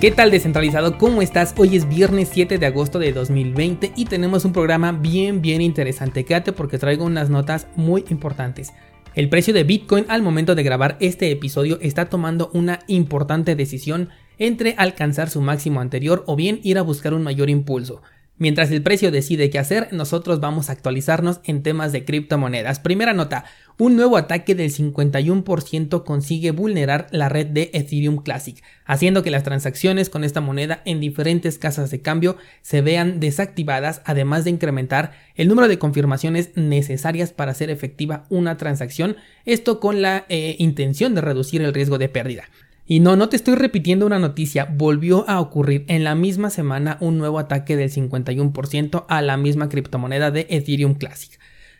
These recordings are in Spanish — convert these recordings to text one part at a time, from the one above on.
¿Qué tal descentralizado? ¿Cómo estás? Hoy es viernes 7 de agosto de 2020 y tenemos un programa bien bien interesante. Quédate porque traigo unas notas muy importantes. El precio de Bitcoin al momento de grabar este episodio está tomando una importante decisión entre alcanzar su máximo anterior o bien ir a buscar un mayor impulso. Mientras el precio decide qué hacer, nosotros vamos a actualizarnos en temas de criptomonedas. Primera nota, un nuevo ataque del 51% consigue vulnerar la red de Ethereum Classic, haciendo que las transacciones con esta moneda en diferentes casas de cambio se vean desactivadas, además de incrementar el número de confirmaciones necesarias para hacer efectiva una transacción, esto con la eh, intención de reducir el riesgo de pérdida. Y no, no te estoy repitiendo una noticia, volvió a ocurrir en la misma semana un nuevo ataque del 51% a la misma criptomoneda de Ethereum Classic.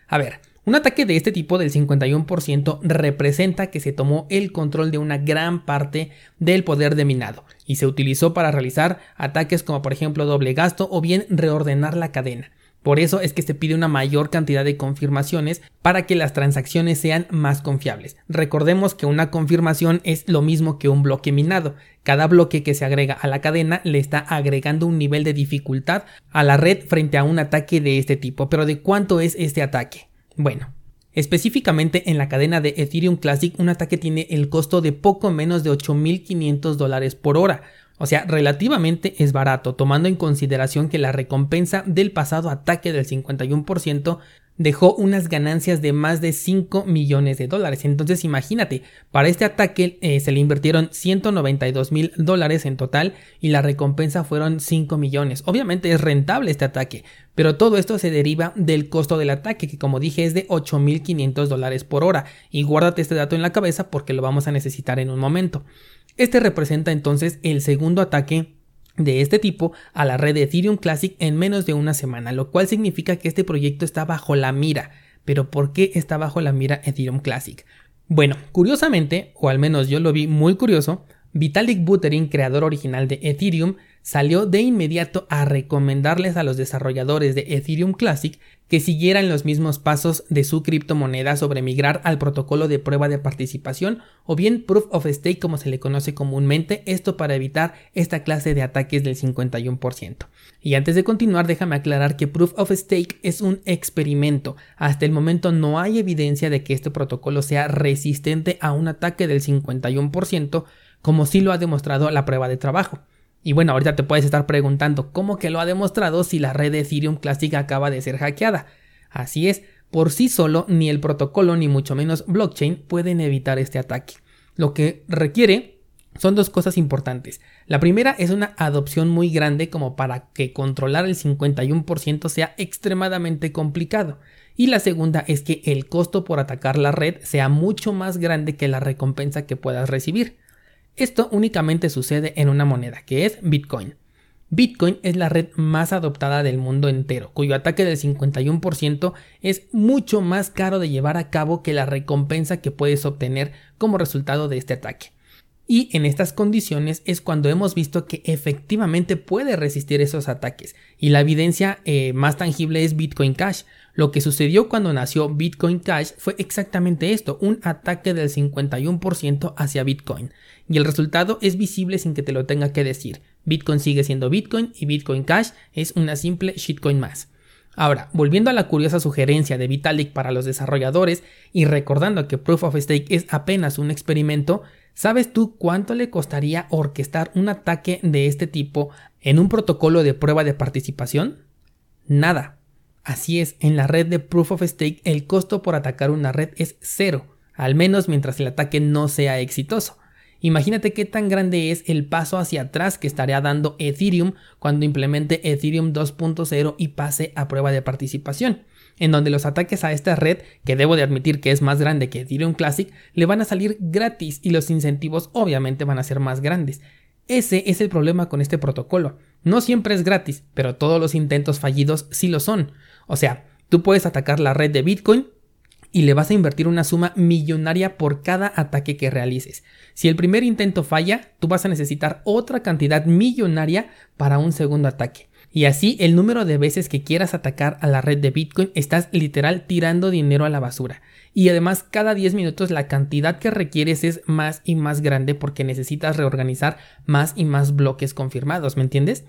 A ver, un ataque de este tipo del 51% representa que se tomó el control de una gran parte del poder de minado y se utilizó para realizar ataques como por ejemplo doble gasto o bien reordenar la cadena. Por eso es que se pide una mayor cantidad de confirmaciones para que las transacciones sean más confiables. Recordemos que una confirmación es lo mismo que un bloque minado. Cada bloque que se agrega a la cadena le está agregando un nivel de dificultad a la red frente a un ataque de este tipo. Pero ¿de cuánto es este ataque? Bueno, Específicamente en la cadena de Ethereum Classic, un ataque tiene el costo de poco menos de 8.500 dólares por hora, o sea, relativamente es barato, tomando en consideración que la recompensa del pasado ataque del 51% dejó unas ganancias de más de 5 millones de dólares. Entonces imagínate, para este ataque eh, se le invirtieron 192 mil dólares en total y la recompensa fueron 5 millones. Obviamente es rentable este ataque, pero todo esto se deriva del costo del ataque, que como dije es de 8.500 dólares por hora. Y guárdate este dato en la cabeza porque lo vamos a necesitar en un momento. Este representa entonces el segundo ataque de este tipo a la red de Ethereum Classic en menos de una semana, lo cual significa que este proyecto está bajo la mira. Pero ¿por qué está bajo la mira Ethereum Classic? Bueno, curiosamente, o al menos yo lo vi muy curioso, Vitalik Buterin, creador original de Ethereum, salió de inmediato a recomendarles a los desarrolladores de Ethereum Classic que siguieran los mismos pasos de su criptomoneda sobre migrar al protocolo de prueba de participación o bien Proof of Stake como se le conoce comúnmente, esto para evitar esta clase de ataques del 51%. Y antes de continuar déjame aclarar que Proof of Stake es un experimento, hasta el momento no hay evidencia de que este protocolo sea resistente a un ataque del 51%, como sí lo ha demostrado la prueba de trabajo. Y bueno, ahorita te puedes estar preguntando cómo que lo ha demostrado si la red de Ethereum clásica acaba de ser hackeada. Así es, por sí solo ni el protocolo ni mucho menos blockchain pueden evitar este ataque. Lo que requiere son dos cosas importantes. La primera es una adopción muy grande como para que controlar el 51% sea extremadamente complicado. Y la segunda es que el costo por atacar la red sea mucho más grande que la recompensa que puedas recibir. Esto únicamente sucede en una moneda, que es Bitcoin. Bitcoin es la red más adoptada del mundo entero, cuyo ataque del 51% es mucho más caro de llevar a cabo que la recompensa que puedes obtener como resultado de este ataque. Y en estas condiciones es cuando hemos visto que efectivamente puede resistir esos ataques. Y la evidencia eh, más tangible es Bitcoin Cash. Lo que sucedió cuando nació Bitcoin Cash fue exactamente esto, un ataque del 51% hacia Bitcoin. Y el resultado es visible sin que te lo tenga que decir. Bitcoin sigue siendo Bitcoin y Bitcoin Cash es una simple shitcoin más. Ahora, volviendo a la curiosa sugerencia de Vitalik para los desarrolladores y recordando que Proof of Stake es apenas un experimento, ¿Sabes tú cuánto le costaría orquestar un ataque de este tipo en un protocolo de prueba de participación? Nada. Así es, en la red de Proof of Stake el costo por atacar una red es cero, al menos mientras el ataque no sea exitoso. Imagínate qué tan grande es el paso hacia atrás que estaría dando Ethereum cuando implemente Ethereum 2.0 y pase a prueba de participación en donde los ataques a esta red, que debo de admitir que es más grande que Ethereum Classic, le van a salir gratis y los incentivos obviamente van a ser más grandes. Ese es el problema con este protocolo. No siempre es gratis, pero todos los intentos fallidos sí lo son. O sea, Tú puedes atacar la red de Bitcoin y le vas a invertir una suma millonaria por cada ataque que realices. Si el primer intento falla, tú vas a necesitar otra cantidad millonaria para un segundo ataque. Y así el número de veces que quieras atacar a la red de Bitcoin estás literal tirando dinero a la basura. Y además cada 10 minutos la cantidad que requieres es más y más grande porque necesitas reorganizar más y más bloques confirmados, ¿me entiendes?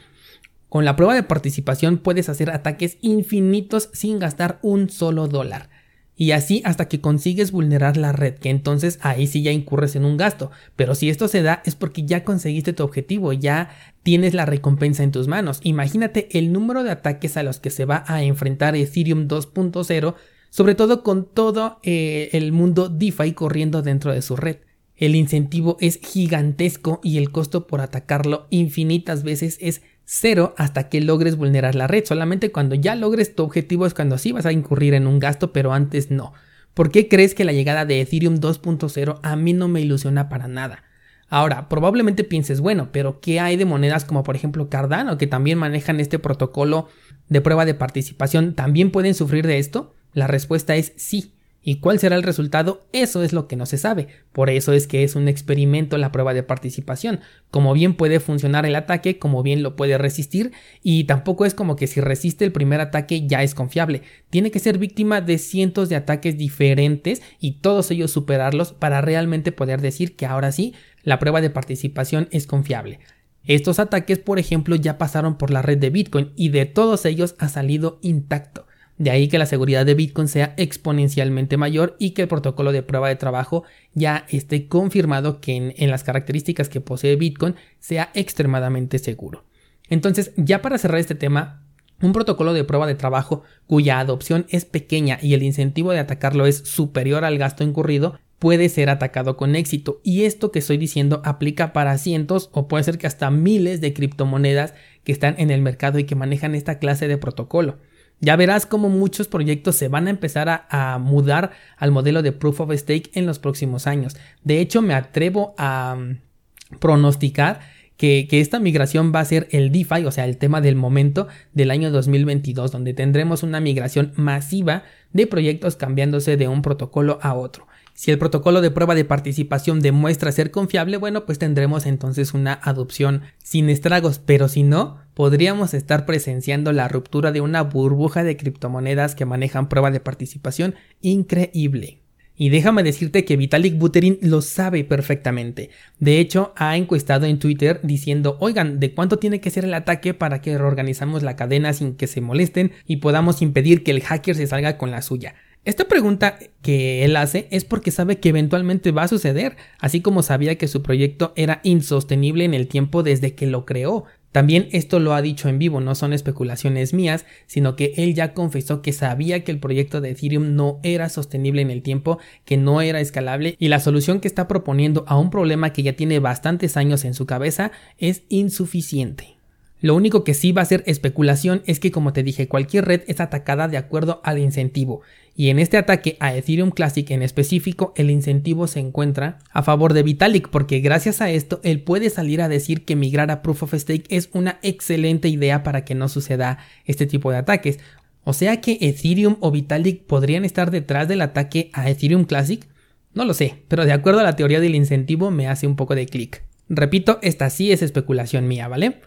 Con la prueba de participación puedes hacer ataques infinitos sin gastar un solo dólar. Y así hasta que consigues vulnerar la red, que entonces ahí sí ya incurres en un gasto. Pero si esto se da es porque ya conseguiste tu objetivo, ya tienes la recompensa en tus manos. Imagínate el número de ataques a los que se va a enfrentar Ethereum 2.0, sobre todo con todo eh, el mundo DeFi corriendo dentro de su red. El incentivo es gigantesco y el costo por atacarlo infinitas veces es cero hasta que logres vulnerar la red. Solamente cuando ya logres tu objetivo es cuando sí vas a incurrir en un gasto, pero antes no. ¿Por qué crees que la llegada de Ethereum 2.0 a mí no me ilusiona para nada? Ahora, probablemente pienses, bueno, pero ¿qué hay de monedas como por ejemplo Cardano que también manejan este protocolo de prueba de participación? ¿También pueden sufrir de esto? La respuesta es sí. ¿Y cuál será el resultado? Eso es lo que no se sabe. Por eso es que es un experimento la prueba de participación. Como bien puede funcionar el ataque, como bien lo puede resistir, y tampoco es como que si resiste el primer ataque ya es confiable. Tiene que ser víctima de cientos de ataques diferentes y todos ellos superarlos para realmente poder decir que ahora sí, la prueba de participación es confiable. Estos ataques, por ejemplo, ya pasaron por la red de Bitcoin y de todos ellos ha salido intacto. De ahí que la seguridad de Bitcoin sea exponencialmente mayor y que el protocolo de prueba de trabajo ya esté confirmado que en, las características que posee Bitcoin sea extremadamente seguro. Entonces, ya para cerrar este tema, un protocolo de prueba de trabajo cuya adopción es pequeña y el incentivo de atacarlo es superior al gasto incurrido puede ser atacado con éxito y esto que estoy diciendo aplica para cientos o puede ser que hasta miles de criptomonedas que están en el mercado y que manejan esta clase de protocolo. Ya verás cómo muchos proyectos se van a empezar a, mudar al modelo de Proof of Stake en los próximos años. De hecho, me atrevo a mm, pronosticar que, que, esta migración va a ser el DeFi, o sea, el tema del momento del año 2022, donde tendremos una migración masiva de proyectos cambiándose de un protocolo a otro. Si el protocolo de prueba de participación demuestra ser confiable, bueno, pues tendremos entonces una adopción sin estragos, pero si no, podríamos estar presenciando la ruptura de una burbuja de criptomonedas que manejan prueba de participación increíble. Y déjame decirte que Vitalik Buterin lo sabe perfectamente. De hecho, ha encuestado en Twitter diciendo, oigan, ¿de cuánto tiene que ser el ataque para que reorganizamos la cadena sin que se molesten y podamos impedir que el hacker se salga con la suya? Esta pregunta que él hace es porque sabe que eventualmente va a suceder, así como sabía que su proyecto era insostenible en el tiempo desde que lo creó. También esto lo ha dicho en vivo, no son especulaciones mías, sino que él ya confesó que sabía que el proyecto de Ethereum no era sostenible en el tiempo, que no era escalable y la solución que está proponiendo a un problema que ya tiene bastantes años en su cabeza es insuficiente. Lo único que sí va a ser especulación es que como te dije cualquier red es atacada de acuerdo al incentivo y en este ataque a Ethereum Classic en específico el incentivo se encuentra a favor de Vitalik porque gracias a esto él puede salir a decir que migrar a Proof of Stake es una excelente idea para que no suceda este tipo de ataques. O sea que Ethereum o Vitalik podrían estar detrás del ataque a Ethereum Classic. No lo sé, pero de acuerdo a la teoría del incentivo me hace un poco de clic. Repito, esta sí es especulación mía, ¿vale?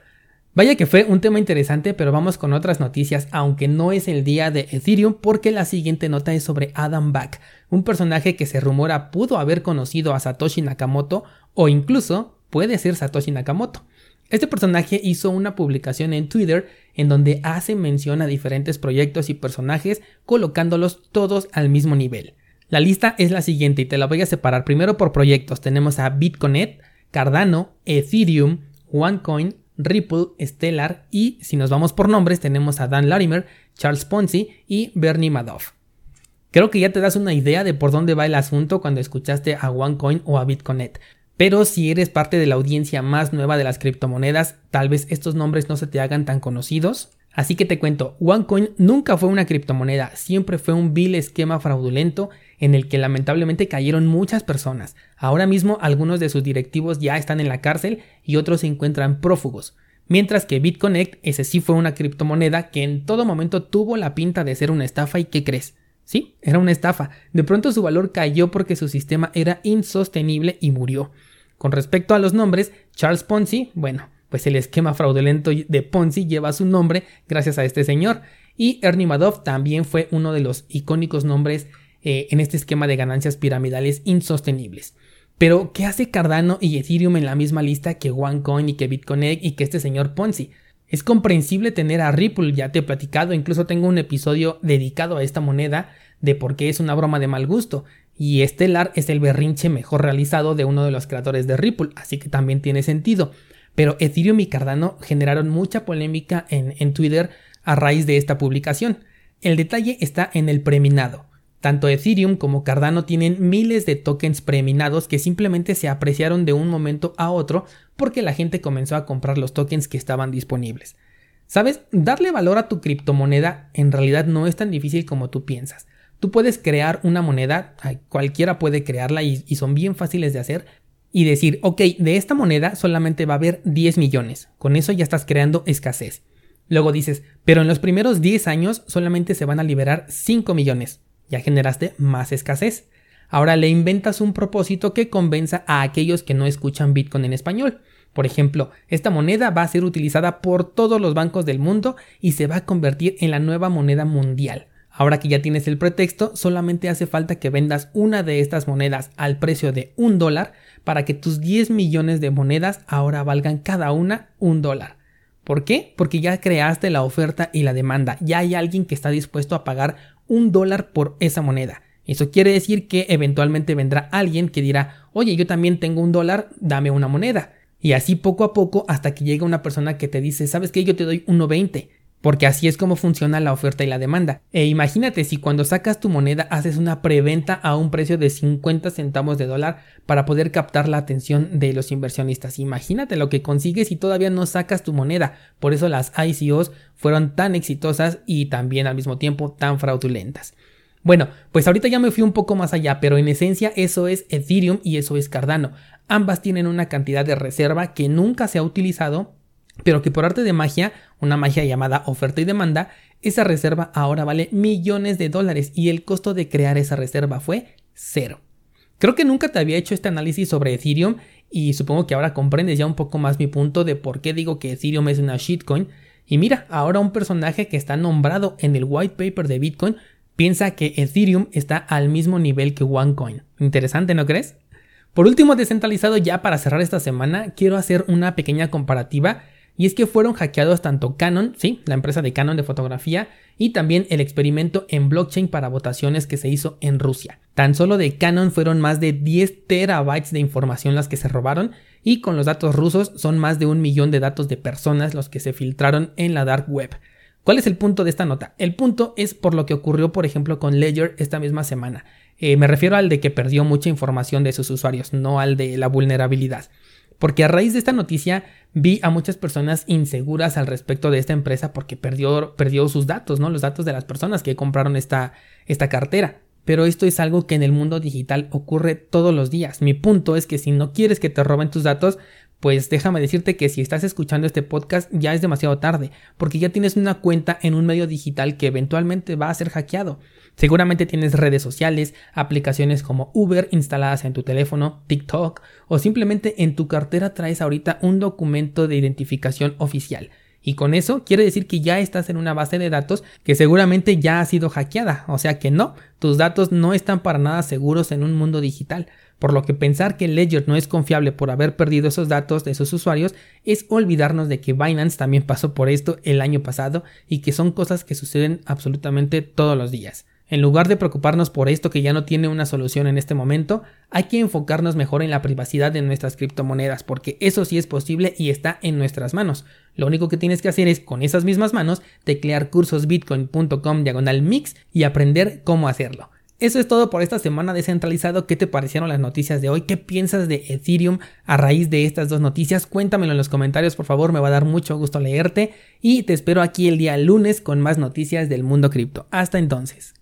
Vaya que fue un tema interesante, pero vamos con otras noticias, aunque no es el día de Ethereum, porque la siguiente nota es sobre Adam Back, un personaje que se rumora pudo haber conocido a Satoshi Nakamoto o incluso puede ser Satoshi Nakamoto. Este personaje hizo una publicación en Twitter en donde hace mención a diferentes proyectos y personajes colocándolos todos al mismo nivel. La lista es la siguiente y te la voy a separar primero por proyectos. Tenemos a Bitcoin, Cardano, Ethereum, OneCoin, Ripple, Stellar y si nos vamos por nombres tenemos a Dan Larimer, Charles Ponzi y Bernie Madoff. Creo que ya te das una idea de por dónde va el asunto cuando escuchaste a OneCoin o a Bitcoinet. Pero si eres parte de la audiencia más nueva de las criptomonedas, tal vez estos nombres no se te hagan tan conocidos. Así que te cuento, OneCoin nunca fue una criptomoneda, siempre fue un vil esquema fraudulento en el que lamentablemente cayeron muchas personas. Ahora mismo algunos de sus directivos ya están en la cárcel y otros se encuentran prófugos. Mientras que BitConnect, ese sí fue una criptomoneda que en todo momento tuvo la pinta de ser una estafa y ¿qué crees? Sí, era una estafa. De pronto su valor cayó porque su sistema era insostenible y murió. Con respecto a los nombres, Charles Ponzi, bueno, pues el esquema fraudulento de Ponzi lleva su nombre gracias a este señor. Y Ernie Madoff también fue uno de los icónicos nombres eh, en este esquema de ganancias piramidales insostenibles. Pero, ¿qué hace Cardano y Ethereum en la misma lista que OneCoin y que Bitcoin y que este señor Ponzi? Es comprensible tener a Ripple, ya te he platicado, incluso tengo un episodio dedicado a esta moneda de por qué es una broma de mal gusto. Y Stellar es el berrinche mejor realizado de uno de los creadores de Ripple, así que también tiene sentido. Pero Ethereum y Cardano generaron mucha polémica en, en Twitter a raíz de esta publicación. El detalle está en el preminado. Tanto Ethereum como Cardano tienen miles de tokens preminados que simplemente se apreciaron de un momento a otro porque la gente comenzó a comprar los tokens que estaban disponibles. ¿Sabes? Darle valor a tu criptomoneda en realidad no es tan difícil como tú piensas. Tú puedes crear una moneda, cualquiera puede crearla y, y son bien fáciles de hacer, y decir, ok, de esta moneda solamente va a haber 10 millones. Con eso ya estás creando escasez. Luego dices, pero en los primeros 10 años solamente se van a liberar 5 millones ya generaste más escasez. Ahora le inventas un propósito que convenza a aquellos que no escuchan Bitcoin en español. Por ejemplo, esta moneda va a ser utilizada por todos los bancos del mundo y se va a convertir en la nueva moneda mundial. Ahora que ya tienes el pretexto, solamente hace falta que vendas una de estas monedas al precio de un dólar para que tus 10 millones de monedas ahora valgan cada una un dólar. ¿Por qué? Porque ya creaste la oferta y la demanda. Ya hay alguien que está dispuesto a pagar un dólar por esa moneda. Eso quiere decir que eventualmente vendrá alguien que dirá, oye, yo también tengo un dólar, dame una moneda. Y así poco a poco hasta que llega una persona que te dice, ¿sabes qué? Yo te doy 1.20. Porque así es como funciona la oferta y la demanda. E imagínate si cuando sacas tu moneda haces una preventa a un precio de 50 centavos de dólar para poder captar la atención de los inversionistas. Imagínate lo que consigues si todavía no sacas tu moneda. Por eso las ICOs fueron tan exitosas y también al mismo tiempo tan fraudulentas. Bueno, pues ahorita ya me fui un poco más allá, pero en esencia eso es Ethereum y eso es Cardano. Ambas tienen una cantidad de reserva que nunca se ha utilizado pero que por arte de magia, una magia llamada oferta y demanda, esa reserva ahora vale millones de dólares y el costo de crear esa reserva fue cero. Creo que nunca te había hecho este análisis sobre Ethereum y supongo que ahora comprendes ya un poco más mi punto de por qué digo que Ethereum es una shitcoin. Y mira, ahora un personaje que está nombrado en el white paper de Bitcoin piensa que Ethereum está al mismo nivel que OneCoin. Interesante, ¿no crees? Por último, descentralizado ya para cerrar esta semana, quiero hacer una pequeña comparativa y es que fueron hackeados tanto Canon, sí, la empresa de Canon de fotografía, y también el experimento en blockchain para votaciones que se hizo en Rusia. Tan solo de Canon fueron más de 10 terabytes de información las que se robaron y con los datos rusos son más de un millón de datos de personas los que se filtraron en la dark web. ¿Cuál es el punto de esta nota? El punto es por lo que ocurrió, por ejemplo, con Ledger esta misma semana. Eh, me refiero al de que perdió mucha información de sus usuarios, no al de la vulnerabilidad porque a raíz de esta noticia vi a muchas personas inseguras al respecto de esta empresa porque perdió, perdió sus datos, ¿no? Los datos de las personas que compraron esta, esta cartera. Pero esto es algo que en el mundo digital ocurre todos los días. Mi punto es que si no quieres que te roben tus datos, pues déjame decirte que si estás escuchando este podcast ya es demasiado tarde, porque ya tienes una cuenta en un medio digital que eventualmente va a ser hackeado. Seguramente tienes redes sociales, aplicaciones como Uber instaladas en tu teléfono, TikTok o simplemente en tu cartera traes ahorita un documento de identificación oficial. Y con eso quiere decir que ya estás en una base de datos que seguramente ya ha sido hackeada. O sea que no, tus datos no están para nada seguros en un mundo digital. Por lo que pensar que Ledger no es confiable por haber perdido esos datos de sus usuarios es olvidarnos de que Binance también pasó por esto el año pasado y que son cosas que suceden absolutamente todos los días. En lugar de preocuparnos por esto que ya no tiene una solución en este momento, hay que enfocarnos mejor en la privacidad de nuestras criptomonedas, porque eso sí es posible y está en nuestras manos. Lo único que tienes que hacer es, con esas mismas manos, teclear cursosbitcoin.com diagonal mix y aprender cómo hacerlo. Eso es todo por esta semana descentralizado. ¿Qué te parecieron las noticias de hoy? ¿Qué piensas de Ethereum a raíz de estas dos noticias? Cuéntamelo en los comentarios, por favor, me va a dar mucho gusto leerte. Y te espero aquí el día lunes con más noticias del mundo cripto. Hasta entonces.